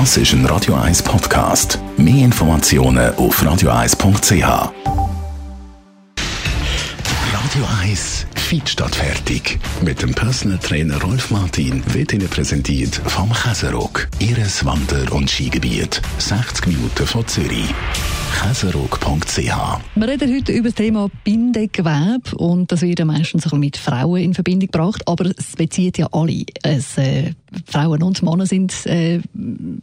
Das ist ein Radio 1 Podcast. Mehr Informationen auf radio1.ch. Radio 1 Feed statt fertig. Mit dem Personal Trainer Rolf Martin wird Ihnen präsentiert vom Käserock. Ihres Wander- und Skigebiet. 60 Minuten von Zürich käserock.ch. Wir reden heute über das Thema Bindegewebe und das wird ja meistens mit Frauen in Verbindung gebracht, aber es bezieht ja alle. Es, äh, Frauen und Männer sind äh,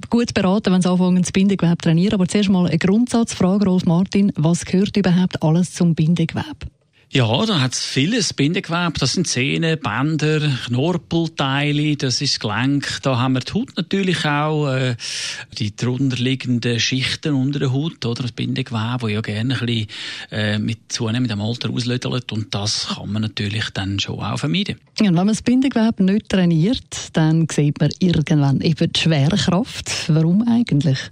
gut beraten, wenn sie anfangen, das Bindegewebe zu trainieren. Aber zuerst mal eine Grundsatzfrage, Rolf Martin. Was gehört überhaupt alles zum Bindegewebe? Ja, da hat es vieles Bindegewebe. Das sind Zähne, Bänder, Knorpelteile, das ist Gelenk. Da haben wir die Haut natürlich auch, äh, die drunterliegenden Schichten unter der Haut, oder das Bindegewebe, das ja gerne ein bisschen äh, mit zunehmendem Alter auslödelt. Und das kann man natürlich dann schon auch vermeiden. Ja, und wenn man das Bindegewebe nicht trainiert, dann sieht man irgendwann eben die Schwerkraft. Warum eigentlich?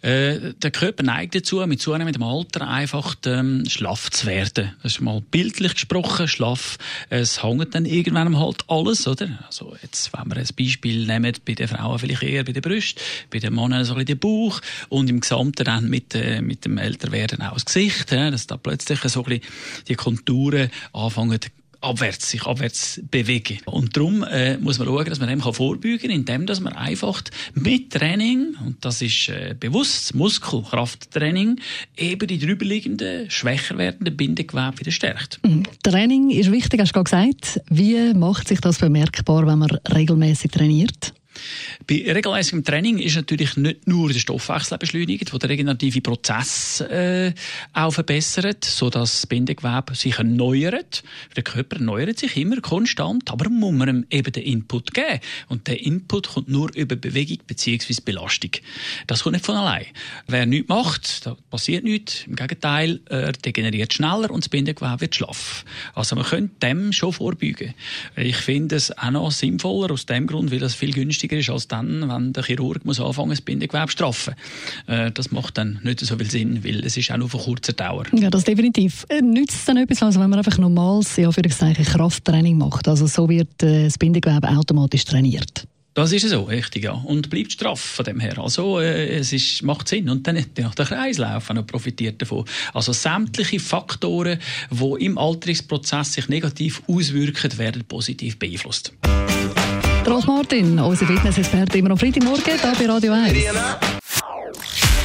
Äh, der Körper neigt dazu, mit zunehmendem Alter einfach ähm, schlaff zu werden. Das ist mal bildlich gesprochen, schlaff. Es hängt dann irgendwann halt alles, oder? Also jetzt, wenn wir ein Beispiel nehmen, bei den Frauen vielleicht eher bei den Brüsten, bei den Männern so ein bisschen den Bauch und im Gesamten dann mit, äh, mit dem Älterwerden auch das Gesicht, ja, dass da plötzlich so ein bisschen die Konturen anfangen abwärts, sich abwärts bewegen. Und darum äh, muss man schauen, dass man dem vorbeugen kann, indem dass man einfach mit Training, und das ist äh, bewusst Muskelkrafttraining, eben die drüberliegenden, schwächer werdenden Bindegewebe wieder stärkt. Mhm. Training ist wichtig, hast du gerade gesagt. Wie macht sich das bemerkbar, wenn man regelmäßig trainiert? Bei regelmäßigem Training ist natürlich nicht nur der Stoffwechsel beschleunigt, der den regenerative Prozess äh, auch verbessert, sodass das Bindegewebe sich erneuert. Der Körper erneuert sich immer konstant, aber muss man ihm eben den Input geben. Und der Input kommt nur über Bewegung bzw. Belastung. Das kommt nicht von allein. Wer nichts macht, da passiert nichts. Im Gegenteil, er degeneriert schneller und das Bindegewebe wird schlaff. Also man könnte dem schon vorbeugen. Ich finde es auch noch sinnvoller aus dem Grund, weil es viel günstiger ist als dann, wenn der Chirurg muss anfangen, das Bindegewebe zu straffen. Äh, das macht dann nicht so viel Sinn, weil es ist auch nur von kurzer Dauer. Ja, das definitiv. Äh, nützt es dann etwas, also wenn man einfach normales, ja, für Krafttraining macht? Also so wird äh, das Bindegewebe automatisch trainiert. Das ist so, richtig, ja. Und bleibt straff von dem her. Also, äh, es ist, macht Sinn. Und dann hat der Kreislauf noch profitiert davon. Also, sämtliche Faktoren, die im Alterungsprozess sich negativ auswirken, werden positiv beeinflusst. Rolf Martin, unser Fitness-Experte, immer am Freitagmorgen hier bei Radio 1.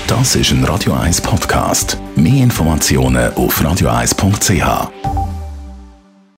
Das ist ein Radio 1 Podcast. Mehr Informationen auf radio1.ch.